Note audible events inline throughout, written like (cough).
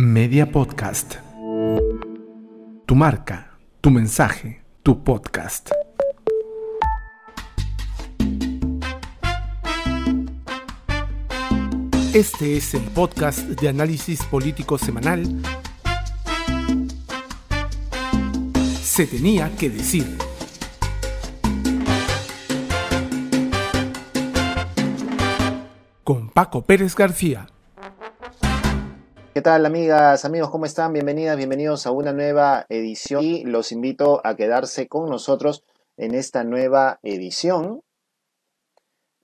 Media Podcast. Tu marca, tu mensaje, tu podcast. Este es el podcast de análisis político semanal. Se tenía que decir. Con Paco Pérez García. ¿Qué tal amigas, amigos? ¿Cómo están? Bienvenidas, bienvenidos a una nueva edición y los invito a quedarse con nosotros en esta nueva edición.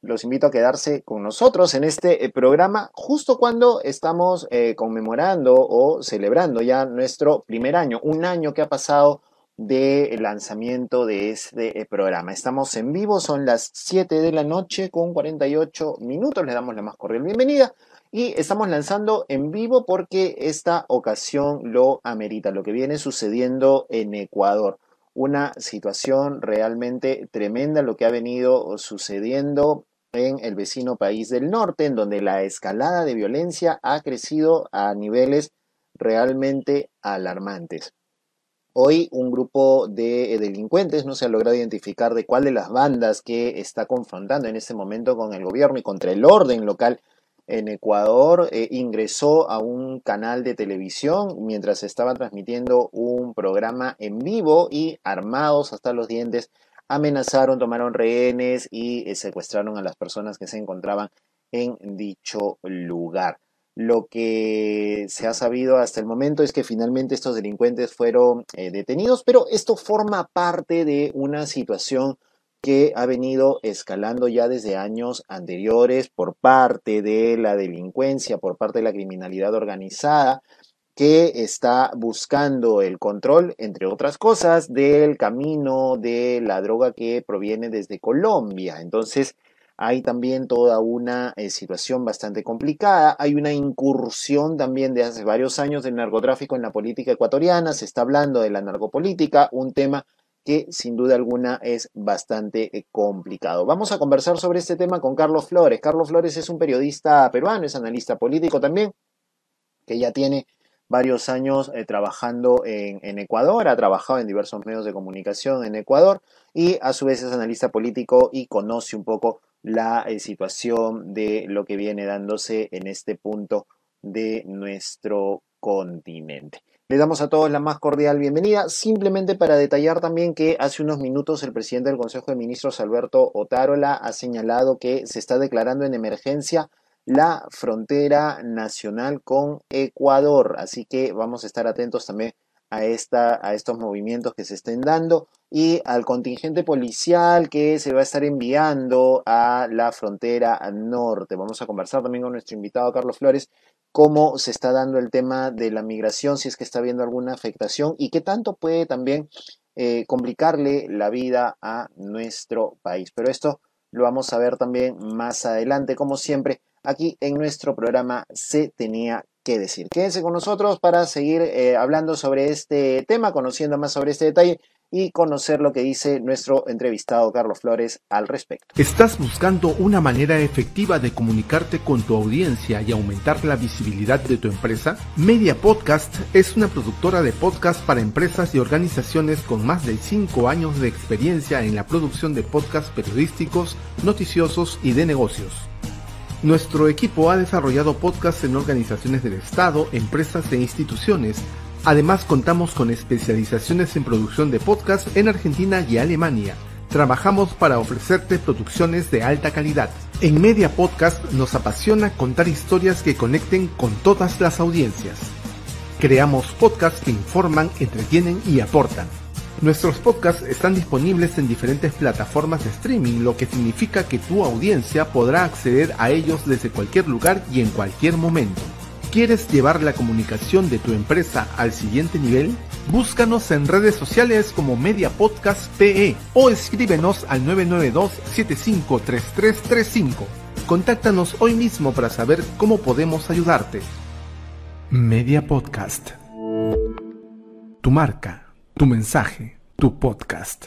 Los invito a quedarse con nosotros en este eh, programa justo cuando estamos eh, conmemorando o celebrando ya nuestro primer año, un año que ha pasado del lanzamiento de este eh, programa. Estamos en vivo, son las 7 de la noche con 48 minutos. Le damos la más cordial bienvenida y estamos lanzando en vivo porque esta ocasión lo amerita, lo que viene sucediendo en Ecuador. Una situación realmente tremenda lo que ha venido sucediendo en el vecino país del norte, en donde la escalada de violencia ha crecido a niveles realmente alarmantes. Hoy un grupo de delincuentes no se ha logrado identificar de cuál de las bandas que está confrontando en este momento con el gobierno y contra el orden local en Ecuador eh, ingresó a un canal de televisión mientras estaba transmitiendo un programa en vivo y armados hasta los dientes amenazaron, tomaron rehenes y eh, secuestraron a las personas que se encontraban en dicho lugar. Lo que se ha sabido hasta el momento es que finalmente estos delincuentes fueron eh, detenidos, pero esto forma parte de una situación que ha venido escalando ya desde años anteriores por parte de la delincuencia, por parte de la criminalidad organizada, que está buscando el control, entre otras cosas, del camino de la droga que proviene desde Colombia. Entonces, hay también toda una eh, situación bastante complicada. Hay una incursión también de hace varios años del narcotráfico en la política ecuatoriana. Se está hablando de la narcopolítica, un tema que sin duda alguna es bastante eh, complicado. Vamos a conversar sobre este tema con Carlos Flores. Carlos Flores es un periodista peruano, es analista político también, que ya tiene varios años eh, trabajando en, Ecuador, ha trabajado en diversos medios de comunicación en Ecuador y a su vez es analista político y conoce un poco la eh, situación de lo que viene dándose en este punto de nuestro continente. Le damos a todos la más cordial bienvenida, simplemente para detallar también que hace unos minutos el presidente del Consejo de Ministros, Alberto Otárola, ha señalado que se está declarando en emergencia la frontera nacional con Ecuador. Así que vamos a estar atentos también a, esta, a estos movimientos que se estén dando y al contingente policial que se va a estar enviando a la frontera norte. Vamos a conversar también con nuestro invitado Carlos Flores cómo se está dando el tema de la migración, si es que está habiendo alguna afectación y qué tanto puede también eh, complicarle la vida a nuestro país. Pero esto lo vamos a ver también más adelante, como siempre, aquí en nuestro programa Se tenía que decir. Quédense con nosotros para seguir eh, hablando sobre este tema, conociendo más sobre este detalle y conocer lo que dice nuestro entrevistado Carlos Flores al respecto. ¿Estás buscando una manera efectiva de comunicarte con tu audiencia y aumentar la visibilidad de tu empresa? Media Podcast es una productora de podcast para empresas y organizaciones con más de 5 años de experiencia en la producción de podcasts periodísticos, noticiosos y de negocios. Nuestro equipo ha desarrollado podcasts en organizaciones del Estado, empresas e instituciones Además contamos con especializaciones en producción de podcast en Argentina y Alemania. Trabajamos para ofrecerte producciones de alta calidad. En Media Podcast nos apasiona contar historias que conecten con todas las audiencias. Creamos podcasts que informan, entretienen y aportan. Nuestros podcasts están disponibles en diferentes plataformas de streaming, lo que significa que tu audiencia podrá acceder a ellos desde cualquier lugar y en cualquier momento. ¿Quieres llevar la comunicación de tu empresa al siguiente nivel? Búscanos en redes sociales como Media Podcast PE o escríbenos al 992-753335. Contáctanos hoy mismo para saber cómo podemos ayudarte. Media Podcast. Tu marca, tu mensaje, tu podcast.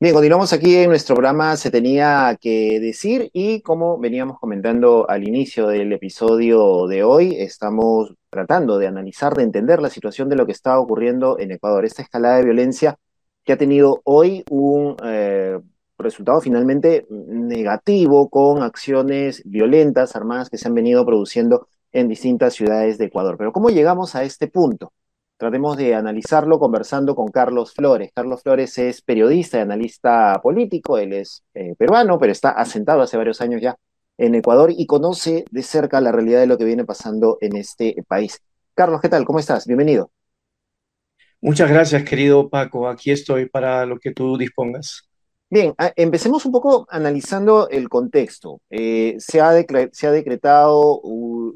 Bien, continuamos aquí en nuestro programa Se tenía que decir y como veníamos comentando al inicio del episodio de hoy, estamos tratando de analizar, de entender la situación de lo que está ocurriendo en Ecuador, esta escalada de violencia que ha tenido hoy un eh, resultado finalmente negativo con acciones violentas, armadas que se han venido produciendo en distintas ciudades de Ecuador. Pero ¿cómo llegamos a este punto? Tratemos de analizarlo conversando con Carlos Flores. Carlos Flores es periodista y analista político, él es eh, peruano, pero está asentado hace varios años ya en Ecuador y conoce de cerca la realidad de lo que viene pasando en este país. Carlos, ¿qué tal? ¿Cómo estás? Bienvenido. Muchas gracias, querido Paco. Aquí estoy para lo que tú dispongas. Bien, empecemos un poco analizando el contexto. Eh, se, ha se, ha decretado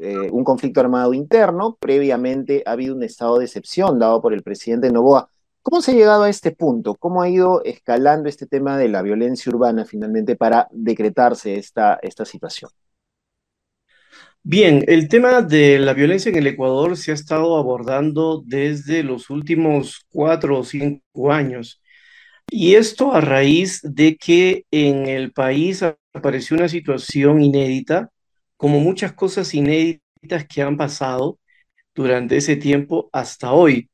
eh, un conflicto armado interno, previamente ha habido un estado de excepción dado por el presidente Novoa. ¿Cómo se ha llegado a este punto? ¿Cómo ha ido escalando este tema de la violencia urbana finalmente para decretarse esta, esta situación? Bien, el tema de la violencia en el Ecuador se ha estado abordando desde los últimos cuatro o cinco años. Y esto a raíz de que en el país apareció una situación inédita, como muchas cosas inéditas que han pasado durante ese tiempo hasta hoy.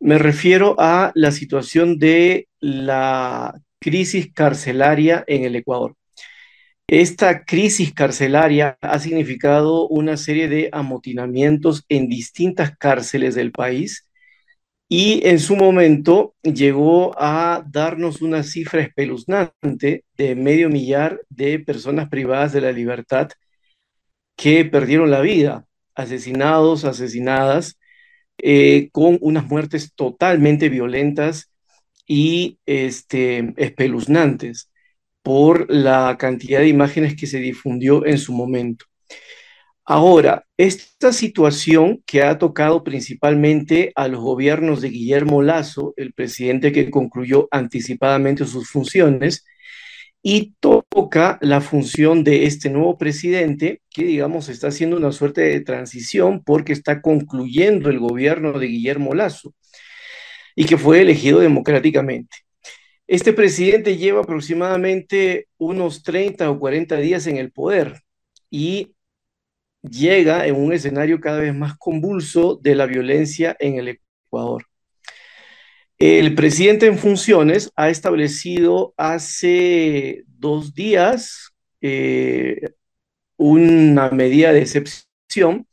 Me refiero a la situación de la crisis carcelaria en el Ecuador. Esta crisis carcelaria ha significado una serie de amotinamientos en distintas cárceles del país y en su momento llegó a darnos una cifra espeluznante de medio millar de personas privadas de la libertad que perdieron la vida, asesinados, asesinadas, eh, con unas muertes totalmente violentas y este, espeluznantes por la cantidad de imágenes que se difundió en su momento. Ahora, esta situación que ha tocado principalmente a los gobiernos de Guillermo Lazo, el presidente que concluyó anticipadamente sus funciones, y toca la función de este nuevo presidente, que digamos está haciendo una suerte de transición porque está concluyendo el gobierno de Guillermo Lazo y que fue elegido democráticamente. Este presidente lleva aproximadamente unos 30 o 40 días en el poder y llega en un escenario cada vez más convulso de la violencia en el Ecuador. El presidente en funciones ha establecido hace dos días eh, una medida de excepción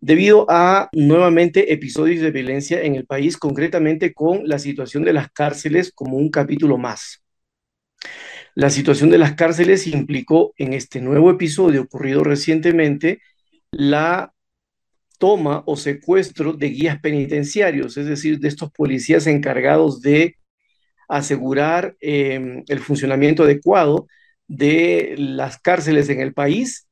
debido a nuevamente episodios de violencia en el país, concretamente con la situación de las cárceles como un capítulo más. La situación de las cárceles implicó en este nuevo episodio ocurrido recientemente la toma o secuestro de guías penitenciarios, es decir, de estos policías encargados de asegurar em, el funcionamiento adecuado de las cárceles en el país,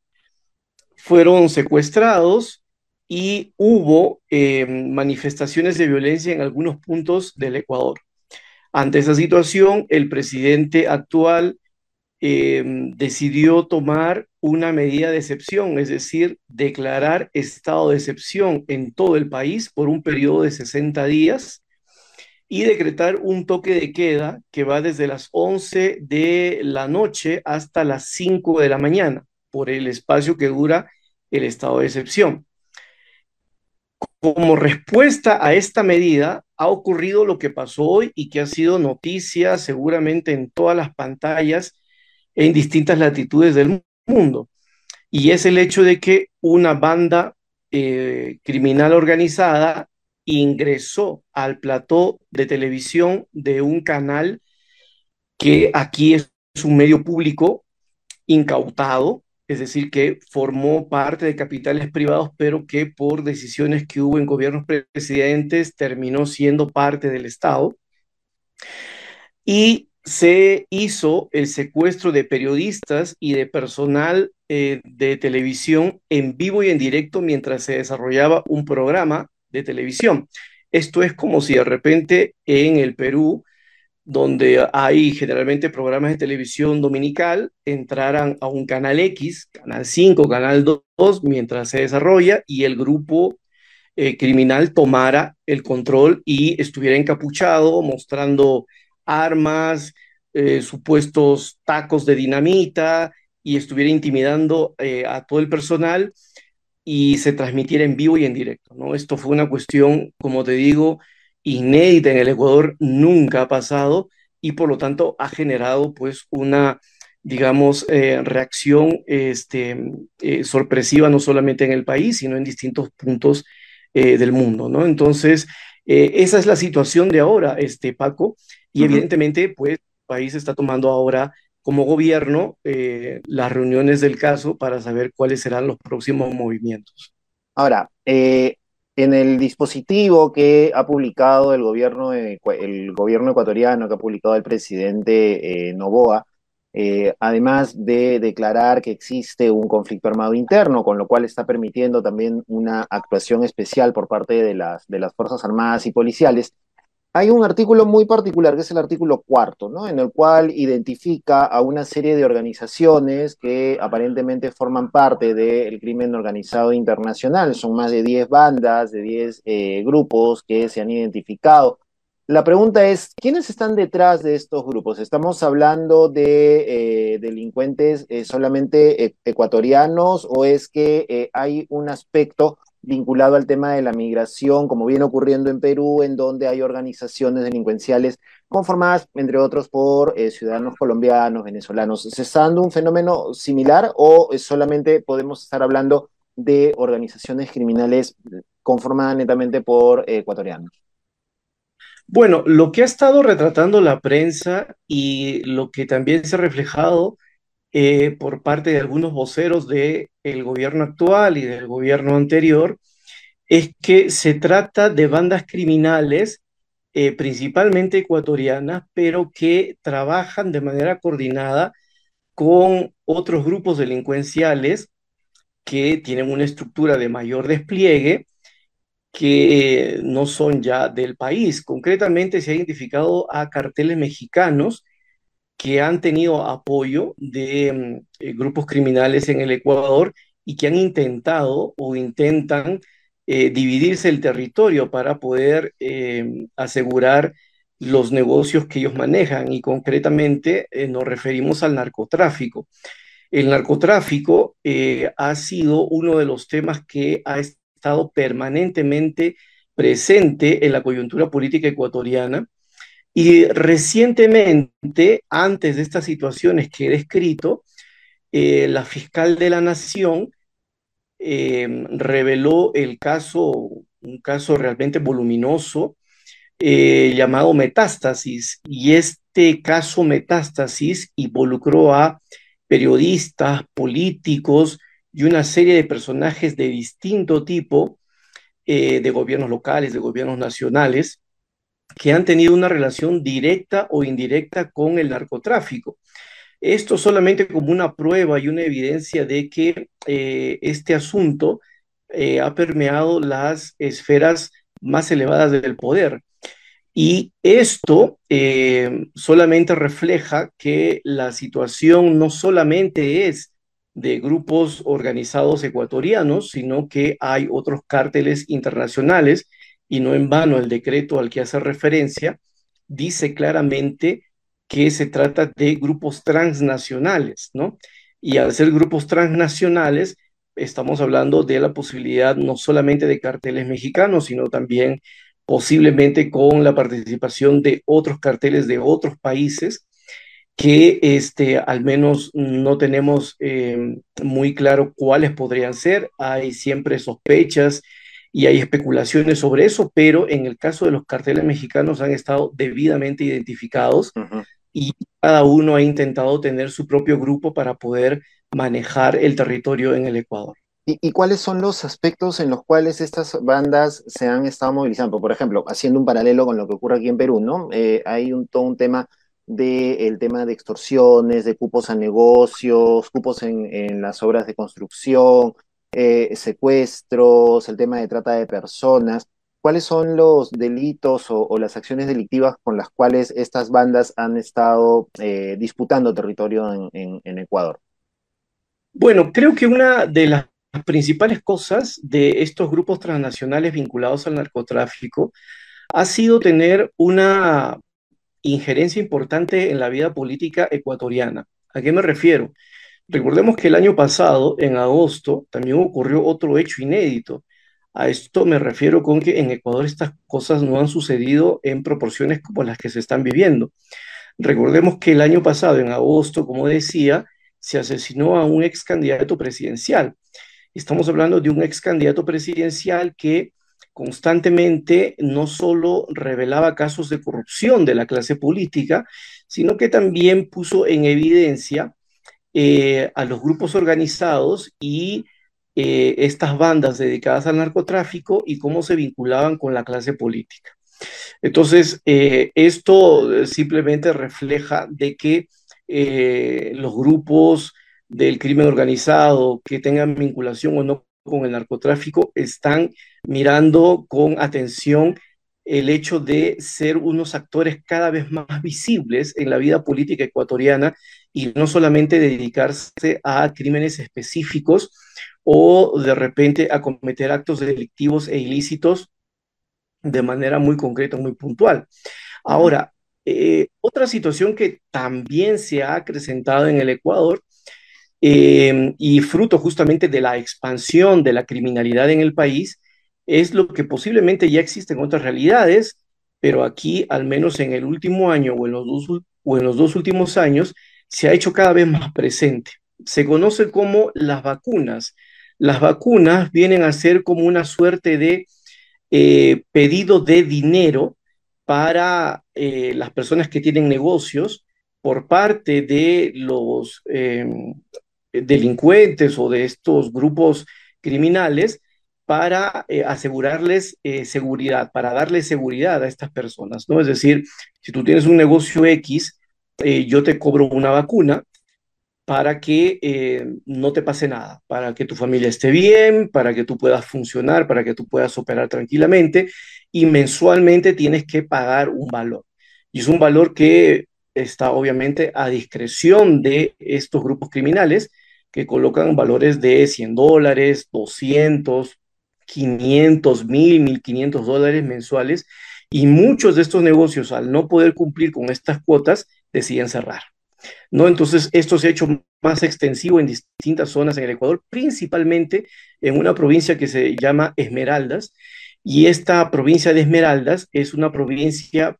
fueron secuestrados y hubo em, manifestaciones de violencia en algunos puntos del Ecuador. Ante esa situación, el presidente actual Em, decidió tomar una medida de excepción, es decir, declarar estado de excepción en todo el país por un periodo de 60 días y decretar un toque de queda que va desde las 11 de la noche hasta las 5 de la mañana, por el espacio que dura el estado de excepción. Como respuesta a esta medida, ha ocurrido lo que pasó hoy y que ha sido noticia seguramente en todas las pantallas en distintas latitudes del mundo. Y es el hecho de que una banda eh, criminal organizada ingresó al plató de televisión de un canal que aquí es un medio público incautado, es decir, que formó parte de capitales privados, pero que por decisiones que hubo en gobiernos precedentes terminó siendo parte del Estado. Y se hizo el secuestro de periodistas y de personal eh, de televisión en vivo y en directo mientras se desarrollaba un programa de televisión. Esto es como si de repente en el Perú, donde hay generalmente programas de televisión dominical, entraran a un canal X, canal 5, canal 2, mientras se desarrolla y el grupo eh, criminal tomara el control y estuviera encapuchado, mostrando armas, eh, supuestos tacos de dinamita y estuviera intimidando eh, a todo el personal y se transmitiera en vivo y en directo. ¿no? Esto fue una cuestión, como te digo, inédita en el Ecuador, nunca ha pasado y por lo tanto ha generado pues una, digamos, eh, reacción este, sorpresiva no solamente en el país, sino en distintos puntos del mundo. ¿no? Entonces, esa es la situación de ahora, este, Paco, y evidentemente pues país está tomando ahora como gobierno eh, las reuniones del caso para saber cuáles serán los próximos movimientos. Ahora, eh, en el dispositivo que ha publicado el gobierno, el gobierno ecuatoriano, que ha publicado el presidente eh, Novoa, además de declarar que existe un conflicto armado interno, con lo cual está permitiendo también una actuación especial por parte de las, de las Fuerzas Armadas y policiales, hay un artículo muy particular, que es el artículo cuarto, ¿no? En el cual identifica a una serie de organizaciones que aparentemente forman parte del crimen organizado internacional. Son más de 10 bandas, de 10 eh, grupos que se han identificado. La pregunta es, ¿quiénes están detrás de estos grupos? ¿Estamos hablando de eh, delincuentes eh, solamente ecuatorianos o es que hay un aspecto vinculado al tema de la migración, como viene ocurriendo en Perú, en donde hay organizaciones delincuenciales conformadas, entre otros, por eh, ciudadanos colombianos, venezolanos. ¿Se está dando un fenómeno similar o solamente podemos estar hablando de organizaciones criminales conformadas netamente por ecuatorianos? Bueno, lo que ha estado retratando la prensa y lo que también se ha reflejado eh, por parte de algunos voceros del gobierno actual y del gobierno anterior, es que se trata de bandas criminales, eh, principalmente ecuatorianas, pero que trabajan de manera coordinada con otros grupos delincuenciales que tienen una estructura de mayor despliegue que no son ya del país. Concretamente se ha identificado a carteles mexicanos que han tenido apoyo de mm, eh, grupos criminales en el Ecuador y que han intentado o intentan eh, dividirse el territorio para poder em, asegurar los negocios que ellos manejan y concretamente eh, nos referimos al narcotráfico. El narcotráfico ha sido uno de los temas que ha estado permanentemente presente en la coyuntura política ecuatoriana y recientemente, antes de estas situaciones que he descrito, eh, la fiscal de la Nación eh, reveló el caso, un caso realmente voluminoso eh, llamado Metástasis. Y este caso Metástasis involucró a periodistas, políticos y una serie de personajes de distinto tipo, de gobiernos locales, de gobiernos nacionales, que han tenido una relación directa o indirecta con el narcotráfico. Esto solamente como una prueba y una evidencia de que eh, este asunto eh, ha permeado las esferas más elevadas del poder. Y esto eh, solamente refleja que la situación no solamente es de grupos organizados ecuatorianos, sino que hay otros cárteles internacionales y no en vano el decreto al que hace referencia dice claramente que se trata de grupos transnacionales, ¿no? Y al ser grupos transnacionales, estamos hablando de la posibilidad no solamente de carteles mexicanos, sino también posiblemente con la participación de otros carteles de otros países que este, al menos no tenemos eh, muy claro cuáles podrían ser. Hay siempre sospechas y hay especulaciones sobre eso, pero en el caso de los carteles mexicanos han estado debidamente identificados y cada uno ha intentado tener su propio grupo para poder manejar el territorio en el Ecuador. ¿Y, cuáles son los aspectos en los cuales estas bandas se han estado movilizando? Por ejemplo, haciendo un paralelo con lo que ocurre aquí en Perú, ¿no? Eh, hay un, todo un tema del tema de extorsiones, de cupos a negocios, cupos en, en las obras de construcción, eh, secuestros, el tema de trata de personas. ¿Cuáles son los delitos o, las acciones delictivas con las cuales estas bandas han estado eh, disputando territorio en, Ecuador? Bueno, creo que una de las principales cosas de estos grupos transnacionales vinculados al narcotráfico ha sido tener una injerencia importante en la vida política ecuatoriana. ¿A qué me refiero? Recordemos que el año pasado, en agosto, también ocurrió otro hecho inédito. A esto me refiero con que en Ecuador estas cosas no han sucedido en proporciones como las que se están viviendo. Recordemos que el año pasado, en agosto, como decía, se asesinó a un ex candidato presidencial. Estamos hablando de un ex candidato presidencial que constantemente no solo revelaba casos de corrupción de la clase política, sino que también puso en evidencia eh, a los grupos organizados y eh, estas bandas dedicadas al narcotráfico y cómo se vinculaban con la clase política. Entonces, eh, esto simplemente refleja de que los grupos del crimen organizado que tengan vinculación o no con el narcotráfico están mirando con atención el hecho de ser unos actores cada vez más (laughs) visibles en la vida política ecuatoriana y no solamente dedicarse a crímenes específicos o de repente a cometer actos delictivos e ilícitos de manera muy concreta, muy puntual. Ahora, eh, otra situación que también se ha acrecentado en el Ecuador eh, y fruto justamente de la expansión de la criminalidad en el país es lo que posiblemente ya existe en otras realidades, pero aquí, al menos en el último año o en los dos, o en los dos últimos años, se ha hecho cada vez más presente. Se conoce como las vacunas. Las vacunas vienen a ser como una suerte de eh, pedido de dinero para eh, las personas que tienen negocios por parte de los em, delincuentes o de estos grupos criminales para eh, asegurarles seguridad, para darle seguridad a estas personas, ¿no? Es decir, si tú tienes un negocio X, eh, yo te cobro una vacuna para que no te pase nada, para que tu familia esté bien, para que tú puedas funcionar, para que tú puedas operar tranquilamente y mensualmente tienes que pagar un valor. Y es un valor que está obviamente a discreción de estos grupos criminales que colocan valores de 100 dólares, 200, 500, 1000, 1500 dólares mensuales y muchos de estos negocios al no poder cumplir con estas cuotas deciden cerrar. ¿no? Entonces, esto se ha hecho más extensivo en distintas zonas en el Ecuador, principalmente en una provincia que se llama Esmeraldas, y esta provincia de Esmeraldas es una provincia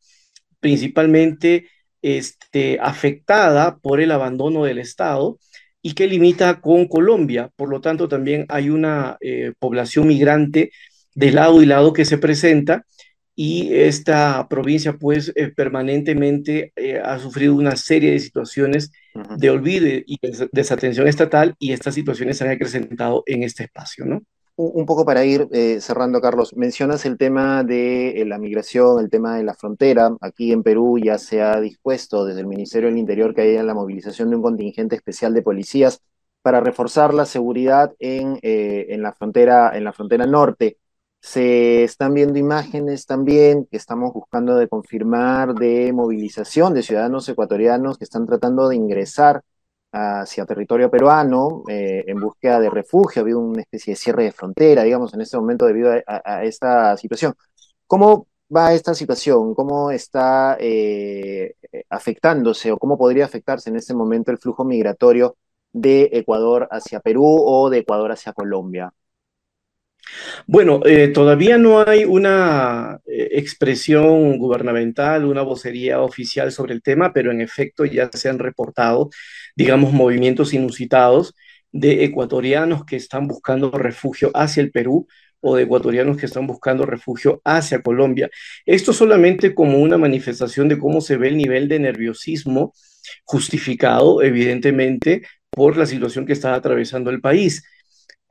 principalmente este, afectada por el abandono del Estado y que limita con Colombia. Por lo tanto, también hay una eh, población migrante de lado y lado que se presenta y esta provincia pues eh, permanentemente eh, ha sufrido una serie de situaciones de olvido y desatención estatal y estas situaciones se han acrecentado en este espacio, ¿no? un poco para ir eh, cerrando, Carlos, mencionas el tema de la migración, el tema de la frontera. Aquí en Perú ya se ha dispuesto desde el Ministerio del Interior que haya la movilización de un contingente especial de policías para reforzar la seguridad en, en, la, frontera, en la frontera norte. Se están viendo imágenes también que estamos buscando de confirmar de movilización de ciudadanos ecuatorianos que están tratando de ingresar hacia territorio peruano eh, en búsqueda de refugio, ha habido una especie de cierre de frontera, digamos, en este momento debido a, esta situación. ¿Cómo va esta situación? ¿Cómo está eh, afectándose o cómo podría afectarse en este momento el flujo migratorio de Ecuador hacia Perú o de Ecuador hacia Colombia? Bueno, eh, todavía no hay una eh, expresión gubernamental, una vocería oficial sobre el tema, pero en efecto ya se han reportado, digamos, movimientos inusitados de ecuatorianos que están buscando refugio hacia el Perú o de ecuatorianos que están buscando refugio hacia Colombia. Esto solamente como una manifestación de cómo se ve el nivel de nerviosismo justificado, evidentemente, por la situación que está atravesando el país.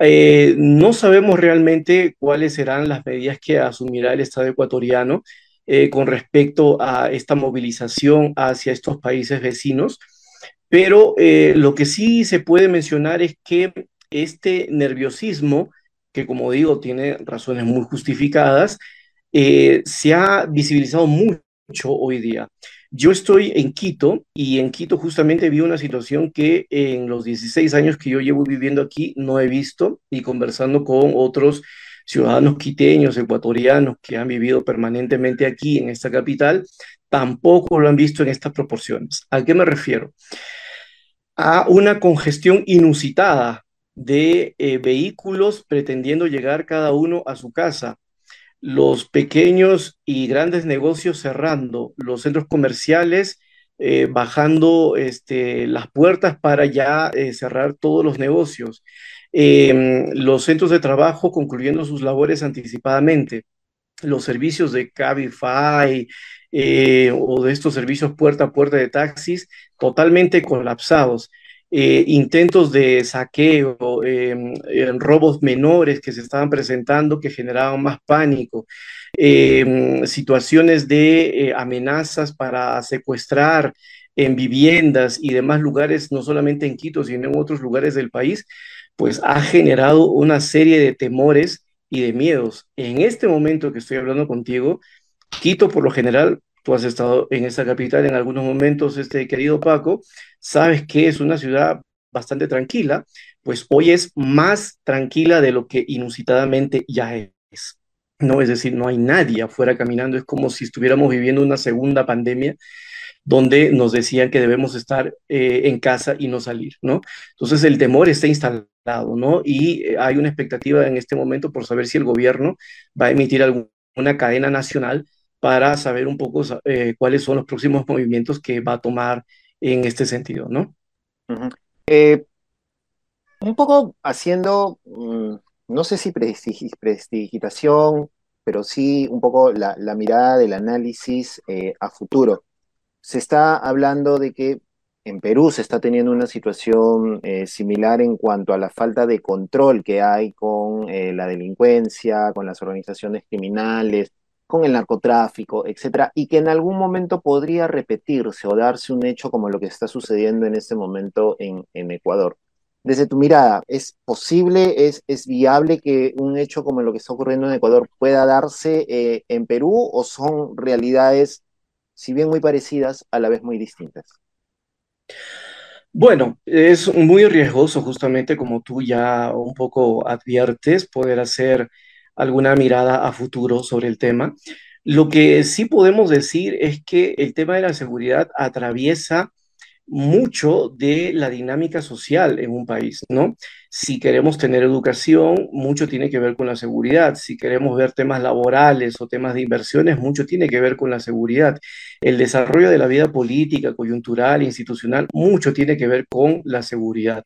Eh, no sabemos realmente cuáles serán las medidas que asumirá el Estado ecuatoriano eh, con respecto a esta movilización hacia estos países vecinos, pero eh, lo que sí se puede mencionar es que este nerviosismo, que como digo tiene razones muy justificadas, se ha visibilizado mucho hoy día. Yo estoy en Quito y en Quito justamente vi una situación que en los 16 años que yo llevo viviendo aquí no he visto y conversando con otros ciudadanos quiteños, ecuatorianos que han vivido permanentemente aquí en esta capital, tampoco lo han visto en estas proporciones. ¿A qué me refiero? A una congestión inusitada de eh, vehículos pretendiendo llegar cada uno a su casa, los pequeños y grandes negocios cerrando, los centros comerciales eh, bajando este, las puertas para ya eh, cerrar todos los negocios, em, los centros de trabajo concluyendo sus labores anticipadamente, los servicios de Cabify eh, o de estos servicios puerta a puerta de taxis totalmente colapsados. Intentos de saqueo, em, robos menores que se estaban presentando que generaban más pánico, Em, situaciones de eh, amenazas para secuestrar en viviendas y demás lugares, no solamente en Quito, sino en otros lugares del país, pues ha generado una serie de temores y de miedos. En este momento que estoy hablando contigo, Quito por lo general, tú has estado en esa capital en algunos momentos, este querido Paco, sabes que es una ciudad bastante tranquila, pues hoy es más tranquila de lo que inusitadamente ya es. ¿no? Es decir, no hay nadie afuera caminando, es como si estuviéramos viviendo una segunda pandemia donde nos decían que debemos estar eh, en casa y no salir, ¿no? Entonces el temor está instalado, ¿no? Y eh, hay una expectativa en este momento por saber si el gobierno va a emitir alguna cadena nacional para saber un poco eh, cuáles son los próximos (laughs) movimientos que va a tomar en este sentido, ¿no? un poco haciendo, mm, no sé si prestigitación, pero sí un poco la, mirada del análisis eh, a futuro. Se está hablando de que en Perú se está teniendo una situación eh, similar en cuanto a la falta de control que hay con eh, la delincuencia, con las organizaciones criminales, con el narcotráfico, etcétera, y que en algún momento podría repetirse o darse un hecho como lo que está sucediendo en este momento en Ecuador desde tu mirada, ¿es posible, es, es viable que un hecho como lo que está ocurriendo en Ecuador pueda darse eh, en Perú o son realidades, si bien muy parecidas, a la vez muy distintas? Bueno, es muy riesgoso justamente como tú ya un poco adviertes, poder hacer alguna mirada a futuro sobre el tema. Lo que sí podemos decir es que el tema de la seguridad atraviesa mucho de la dinámica social en un país, ¿no? Si queremos tener educación, mucho tiene que ver con la seguridad. Si queremos ver temas laborales o temas de inversiones, mucho tiene que ver con la seguridad. El desarrollo de la vida política, coyuntural, institucional, mucho tiene que ver con la seguridad.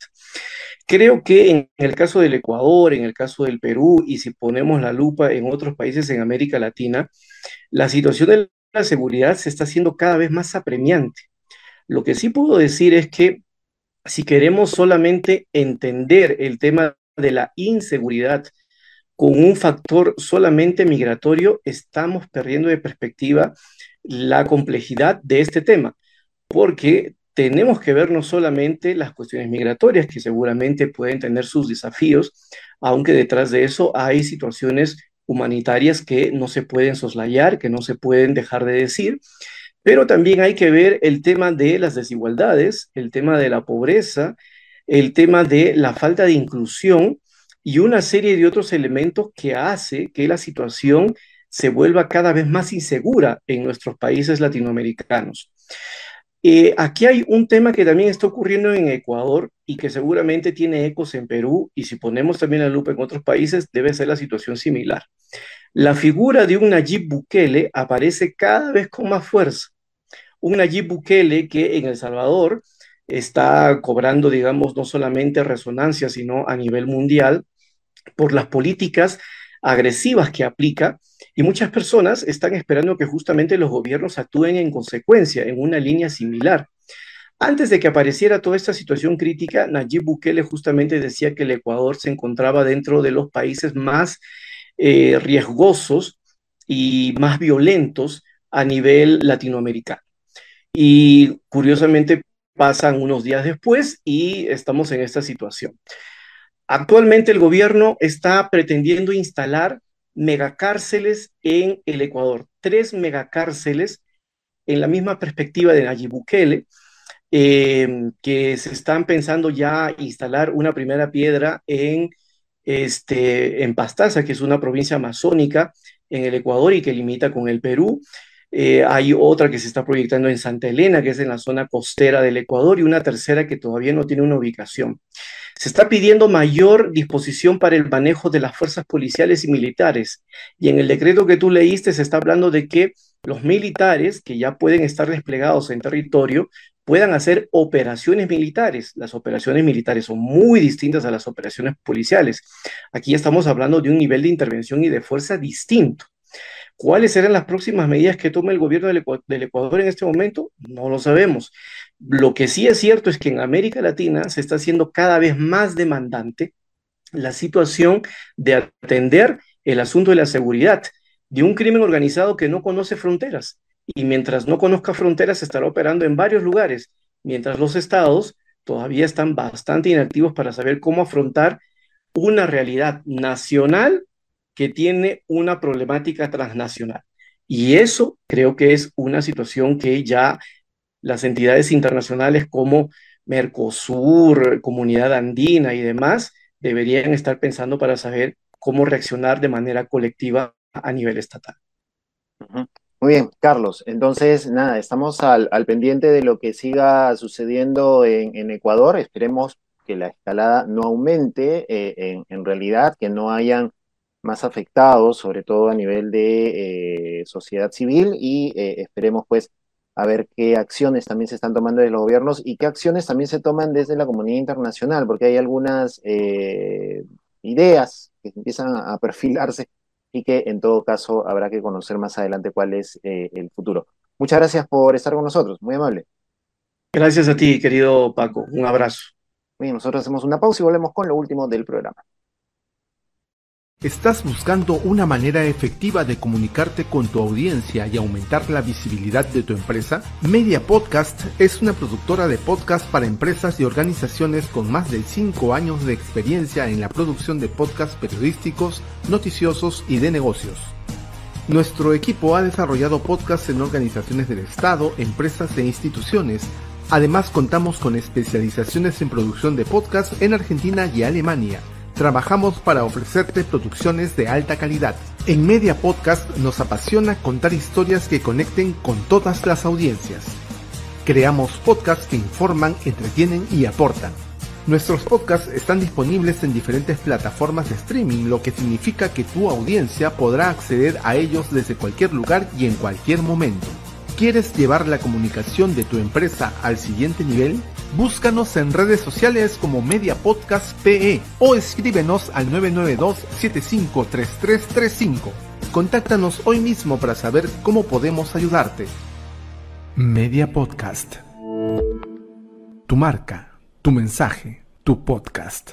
Creo que en el caso del Ecuador, en el caso del Perú, y si ponemos la lupa en otros países en América Latina, la situación de la seguridad se está haciendo cada vez más apremiante. Lo que sí puedo decir es que si queremos solamente entender el tema de la inseguridad con un factor solamente migratorio, estamos perdiendo de perspectiva la complejidad de este tema, porque tenemos que ver no solamente las cuestiones migratorias, que seguramente pueden tener sus desafíos, aunque detrás de eso hay situaciones humanitarias que no se pueden soslayar, que no se pueden dejar de decir, pero también hay que ver el tema de las desigualdades, el tema de la pobreza, el tema de la falta de inclusión y una serie de otros elementos que hace que la situación se vuelva cada vez más insegura en nuestros países latinoamericanos. Eh, aquí hay un tema que también está ocurriendo en Ecuador y que seguramente tiene ecos en Perú y si ponemos también la lupa en otros países debe ser la situación similar. La figura de un Nayib Bukele aparece cada vez con más fuerza un Nayib Bukele que en El Salvador está cobrando, digamos, no solamente resonancia, sino a nivel mundial por las políticas agresivas que aplica y muchas personas están esperando que justamente los gobiernos actúen en consecuencia, en una línea similar. Antes de que apareciera toda esta situación crítica, Nayib Bukele justamente decía que el Ecuador se encontraba dentro de los países más eh, riesgosos y más violentos a nivel latinoamericano. Y curiosamente pasan unos días después y estamos en esta situación. Actualmente el gobierno está pretendiendo instalar megacárceles en el Ecuador, tres megacárceles en la misma perspectiva de Nayib Bukele, eh, que se están pensando ya instalar una primera piedra en este, en Pastaza, que es una provincia amazónica en el Ecuador y que limita con el Perú. Eh, hay otra que se está proyectando en Santa Elena, que es en la zona costera del Ecuador, y una tercera que todavía no tiene una ubicación. Se está pidiendo mayor disposición para el manejo de las fuerzas policiales y militares. Y en el decreto que tú leíste se está hablando de que los militares que ya pueden estar desplegados en territorio puedan hacer operaciones militares. Las operaciones militares son muy distintas a las operaciones policiales. Aquí estamos hablando de un nivel de intervención y de fuerza distinto. ¿Cuáles serán las próximas medidas que tome el gobierno del, Ecuador en este momento? No lo sabemos. Lo que sí es cierto es que en América Latina se está haciendo cada vez más demandante la situación de atender el asunto de la seguridad de un crimen organizado que no conoce fronteras. Y mientras no conozca fronteras, estará operando en varios lugares, mientras los estados todavía están bastante inactivos para saber cómo afrontar una realidad nacional que tiene una problemática transnacional. Y eso creo que es una situación que ya las entidades internacionales como Mercosur, Comunidad Andina y demás deberían estar pensando para saber cómo reaccionar de manera colectiva a nivel estatal. Muy bien, Carlos. Entonces, nada, estamos al, pendiente de lo que siga sucediendo en, Ecuador. Esperemos que la escalada no aumente eh, en, realidad, que no hayan más afectados, sobre todo a nivel de eh, sociedad civil, y eh, esperemos pues a ver qué acciones también se están tomando desde los gobiernos y qué acciones también se toman desde la comunidad internacional, porque hay algunas ideas que empiezan a perfilarse y que en todo caso habrá que conocer más adelante cuál es eh, el futuro. Muchas gracias por estar con nosotros, muy amable. Gracias a ti, querido Paco. Un abrazo. Bien, nosotros hacemos una pausa y volvemos con lo último del programa. ¿Estás buscando una manera efectiva de comunicarte con tu audiencia y aumentar la visibilidad de tu empresa? Media Podcast es una productora de podcast para empresas y organizaciones con más de 5 años de experiencia en la producción de podcasts periodísticos, noticiosos y de negocios. Nuestro equipo ha desarrollado podcasts en organizaciones del Estado, empresas e instituciones. Además contamos con especializaciones en producción de podcasts en Argentina y Alemania trabajamos para ofrecerte producciones de alta calidad. En Media Podcast nos apasiona contar historias que conecten con todas las audiencias. Creamos podcasts que informan, entretienen y aportan. Nuestros podcasts están disponibles en diferentes plataformas de streaming, lo que significa que tu audiencia podrá acceder a ellos desde cualquier lugar y en cualquier momento. ¿Quieres llevar la comunicación de tu empresa al siguiente nivel? Búscanos en redes sociales como Media Podcast PE o escríbenos al 992-753335. Contáctanos hoy mismo para saber cómo podemos ayudarte. Media Podcast. Tu marca, tu mensaje, tu podcast.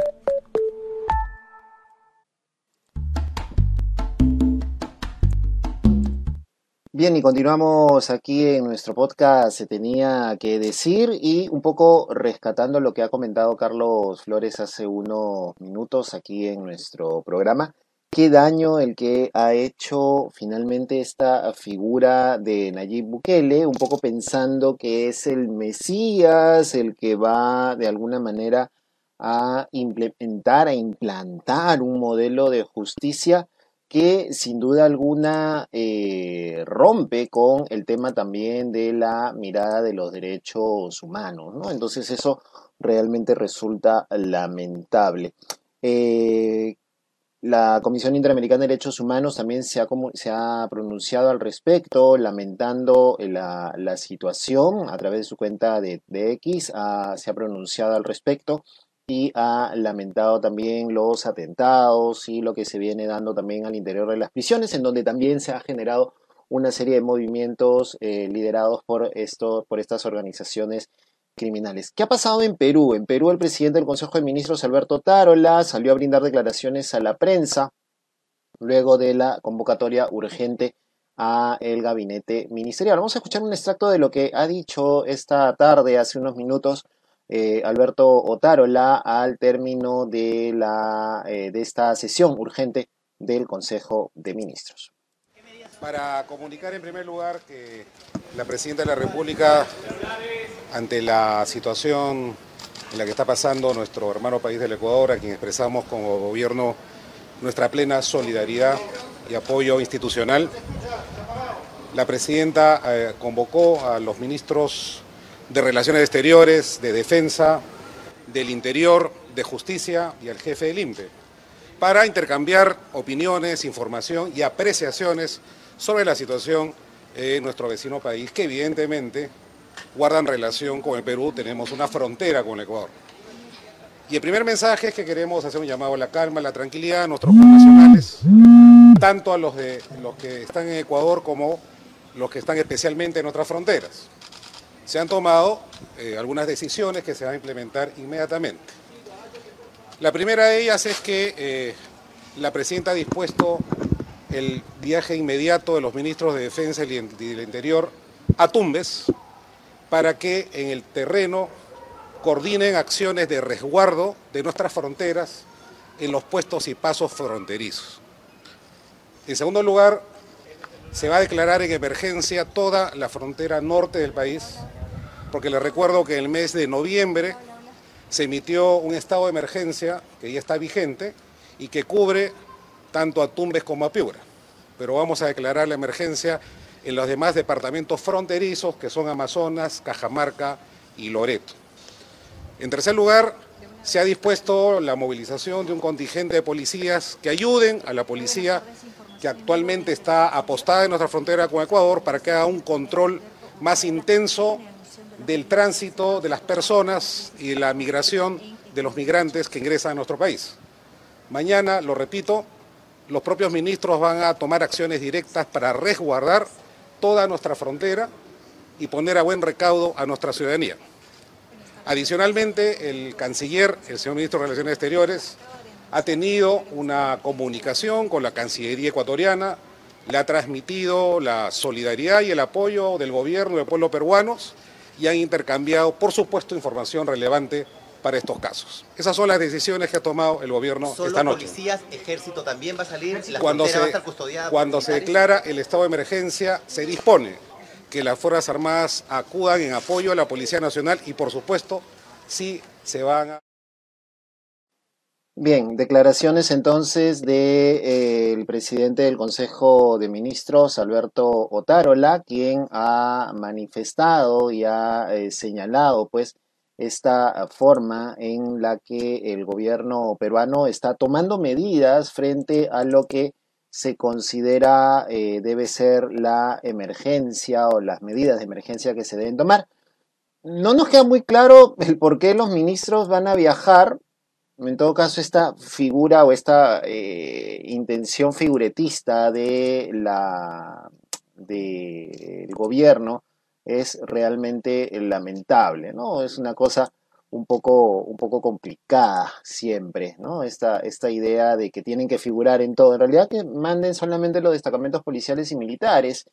Bien, y continuamos aquí en nuestro podcast Se tenía que decir y un poco rescatando lo que ha comentado Carlos Flores hace unos minutos aquí en nuestro programa. Qué daño el que ha hecho finalmente esta figura de Nayib Bukele, un poco pensando que es el Mesías, el que va de alguna manera a implementar, a implantar un modelo de justicia que sin duda alguna eh, rompe con el tema también de la mirada de los derechos humanos, ¿no? Entonces eso realmente resulta lamentable. Eh, la Comisión Interamericana de Derechos Humanos también se ha, se ha pronunciado al respecto, lamentando la, situación a través de su cuenta de, X, se ha pronunciado al respecto y ha lamentado también los atentados y lo que se viene dando también al interior de las prisiones, en donde también se ha generado una serie de movimientos eh, liderados por, por estas organizaciones criminales. ¿Qué ha pasado en Perú? En Perú el presidente del Consejo de Ministros, Alberto Tarola, salió a brindar declaraciones a la prensa luego de la convocatoria urgente a el gabinete ministerial. Vamos a escuchar un extracto de lo que ha dicho esta tarde, hace unos minutos, eh, Alberto Otárola al término de, la, eh, de esta sesión urgente del Consejo de Ministros. Para comunicar en primer lugar que la Presidenta de la República, ante la situación en la que está pasando nuestro hermano país del Ecuador, a quien expresamos como gobierno nuestra plena solidaridad y apoyo institucional. La presidenta eh, convocó a los ministros de Relaciones Exteriores, de Defensa, del Interior, de Justicia y al jefe del INPE para intercambiar opiniones, información y apreciaciones sobre la situación en nuestro vecino país, que evidentemente guardan relación con el Perú, tenemos una frontera con el Ecuador. Y el primer mensaje es que queremos hacer un llamado a la calma, a la tranquilidad a nuestros nacionales, tanto a los, de, los que están en Ecuador como los que están especialmente en nuestras fronteras. Se han tomado eh, algunas decisiones que se van a implementar inmediatamente. La primera de ellas es que eh, la presidenta ha dispuesto el viaje inmediato de los ministros de Defensa y del Interior a Tumbes para que en el terreno coordinen acciones de resguardo de nuestras fronteras en los puestos y pasos fronterizos. En segundo lugar, se va a declarar en emergencia toda la frontera norte del país, porque les recuerdo que en el mes de noviembre se emitió un estado de emergencia que ya está vigente y que cubre tanto a Tumbes como a Piura. Pero vamos a declarar la emergencia en los demás departamentos fronterizos que son Amazonas, Cajamarca y Loreto. En tercer lugar, se ha dispuesto la movilización de un contingente de policías que ayuden a la policía que actualmente está apostada en nuestra frontera con Ecuador para que haga un control más intenso del tránsito de las personas y la migración de los migrantes que ingresan a nuestro país. Mañana, lo repito, los propios ministros van a tomar acciones directas para resguardar toda nuestra frontera y poner a buen recaudo a nuestra ciudadanía. Adicionalmente, el canciller, el señor ministro de Relaciones Exteriores, ha tenido una comunicación con la Cancillería ecuatoriana, le ha transmitido la solidaridad y el apoyo del gobierno del pueblo peruanos y han intercambiado, por supuesto, información relevante para estos casos. Esas son las decisiones que ha tomado el gobierno ¿Solo esta noche. policías, ejército también va a salir? ¿La cuando se, va a estar custodiada cuando se declara el estado de emergencia, se dispone que las Fuerzas Armadas acudan en apoyo a la Policía Nacional y, por supuesto, sí se van a... Bien, declaraciones entonces del de, eh, presidente del Consejo de Ministros, Alberto Otárola, quien ha manifestado y ha eh, señalado pues esta forma en la que el gobierno peruano está tomando medidas frente a lo que se considera eh, debe ser la emergencia o las medidas de emergencia que se deben tomar. No nos queda muy claro el por qué los ministros van a viajar. En todo caso, esta figura o esta eh, intención figuretista de la del gobierno es realmente lamentable, ¿no? Es una cosa un poco, un poco complicada siempre, ¿no? Esta, esta idea de que tienen que figurar en todo. En realidad que manden solamente los destacamentos policiales y militares.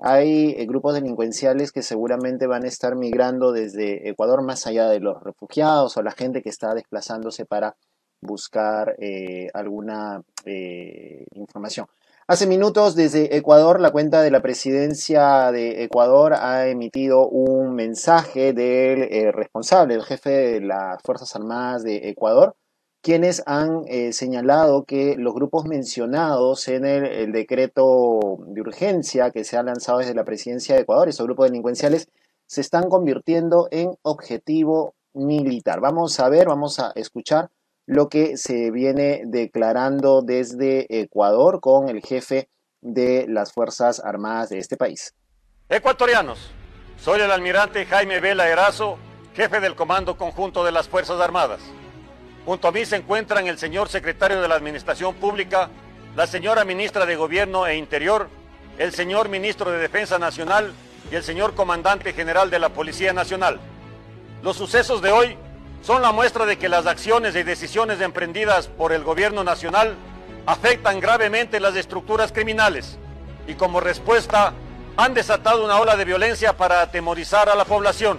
Hay eh, grupos delincuenciales que seguramente van a estar migrando desde Ecuador más allá de los refugiados o la gente que está desplazándose para buscar eh, alguna eh, información. Hace minutos desde Ecuador, la cuenta de la presidencia de Ecuador ha emitido un mensaje del responsable, el jefe de las Fuerzas Armadas de Ecuador, quienes han eh, señalado que los grupos mencionados en el, decreto de urgencia que se ha lanzado desde la presidencia de Ecuador, esos grupos delincuenciales, se están convirtiendo en objetivo militar. Vamos a ver, vamos a escuchar lo que se viene declarando desde Ecuador con el jefe de las Fuerzas Armadas de este país. Ecuatorianos, soy el almirante Jaime Vela Erazo, jefe del Comando Conjunto de las Fuerzas Armadas. Junto a mí se encuentran el señor secretario de la Administración Pública, la señora ministra de Gobierno e Interior, el señor ministro de Defensa Nacional y el señor comandante general de la Policía Nacional. Los sucesos de hoy son la muestra de que las acciones y decisiones emprendidas por el gobierno nacional afectan gravemente las estructuras criminales y como respuesta han desatado una ola de violencia para atemorizar a la población.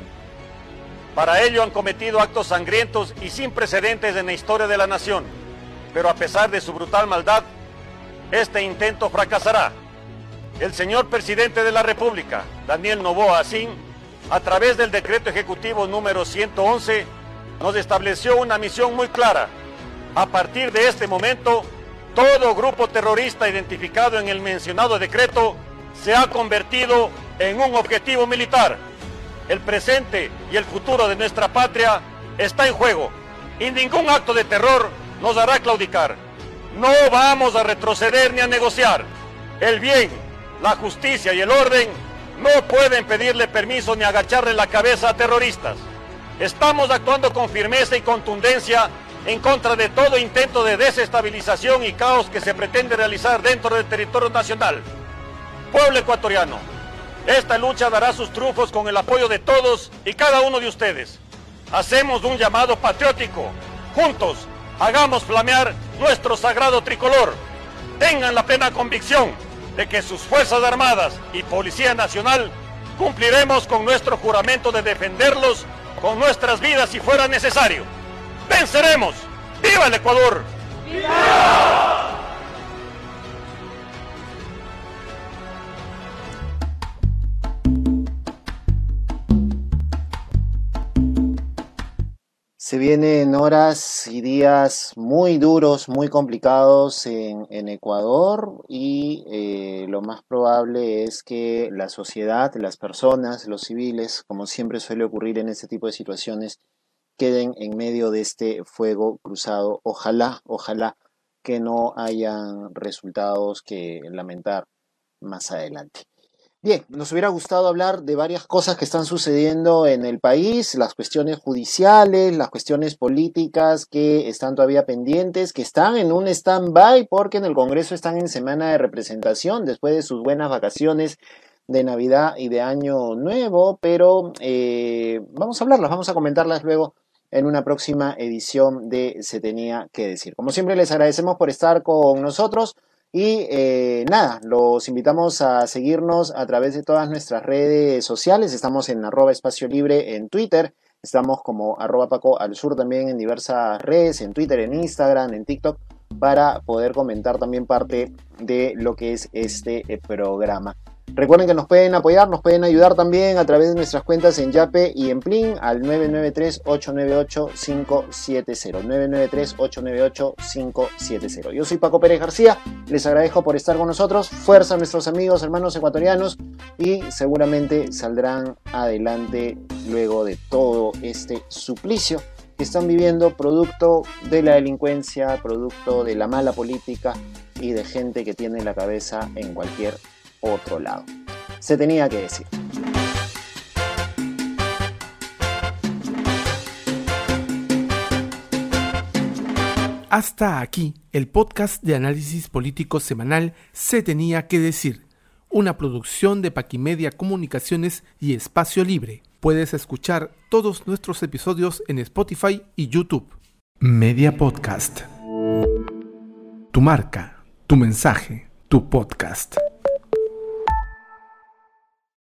Para ello han cometido actos sangrientos y sin precedentes en la historia de la nación, pero a pesar de su brutal maldad, este intento fracasará. El señor presidente de la República, Daniel Novoa Asín, a través del decreto ejecutivo número 111, nos estableció una misión muy clara. A partir de este momento, todo grupo terrorista identificado en el mencionado decreto se ha convertido en un objetivo militar. El presente y el futuro de nuestra patria está en juego y ningún acto de terror nos hará claudicar. No vamos a retroceder ni a negociar. El bien, la justicia y el orden no pueden pedirle permiso ni agacharle la cabeza a terroristas. Estamos actuando con firmeza y contundencia en contra de todo intento de desestabilización y caos que se pretende realizar dentro del territorio nacional. Pueblo ecuatoriano, esta lucha dará sus trufos con el apoyo de todos y cada uno de ustedes. Hacemos un llamado patriótico. Juntos, hagamos flamear nuestro sagrado tricolor. Tengan la plena convicción de que sus Fuerzas Armadas y Policía Nacional cumpliremos con nuestro juramento de defenderlos con nuestras vidas si fuera necesario. ¡Venceremos! ¡Viva el Ecuador! ¡Viva! Se vienen horas y días muy duros, muy complicados en, Ecuador y eh, lo más probable es que la sociedad, las personas, los civiles, como siempre suele ocurrir en este tipo de situaciones, queden en medio de este fuego cruzado. Ojalá, ojalá que no hayan resultados que lamentar más adelante. Bien, nos hubiera gustado hablar de varias cosas que están sucediendo en el país, las cuestiones judiciales, las cuestiones políticas que están todavía pendientes, que están en un stand-by porque en el Congreso están en semana de representación después de sus buenas vacaciones de Navidad y de Año Nuevo, pero eh, vamos a hablarlas, vamos a comentarlas luego en una próxima edición de Se tenía que decir. Como siempre les agradecemos por estar con nosotros. Y eh, nada, los invitamos a seguirnos a través de todas nuestras redes sociales. Estamos en arroba espacio libre en Twitter. Estamos como arroba Paco al sur también en diversas redes, en Twitter, en Instagram, en TikTok, para poder comentar también parte de lo que es este eh, programa. Recuerden que nos pueden apoyar, nos pueden ayudar también a través de nuestras cuentas en Yape y en Plin al 993-898-570. 993-898-570. Yo soy Paco Pérez García, les agradezco por estar con nosotros. Fuerza a nuestros amigos, hermanos ecuatorianos y seguramente saldrán adelante luego de todo este suplicio que están viviendo producto de la delincuencia, producto de la mala política y de gente que tiene la cabeza en cualquier otro lado. Se tenía que decir. Hasta aquí el podcast de análisis político semanal Se tenía que decir, una producción de Paquimedia Comunicaciones y Espacio Libre. Puedes escuchar todos nuestros episodios en Spotify y YouTube. Media Podcast. Tu marca, tu mensaje, tu podcast.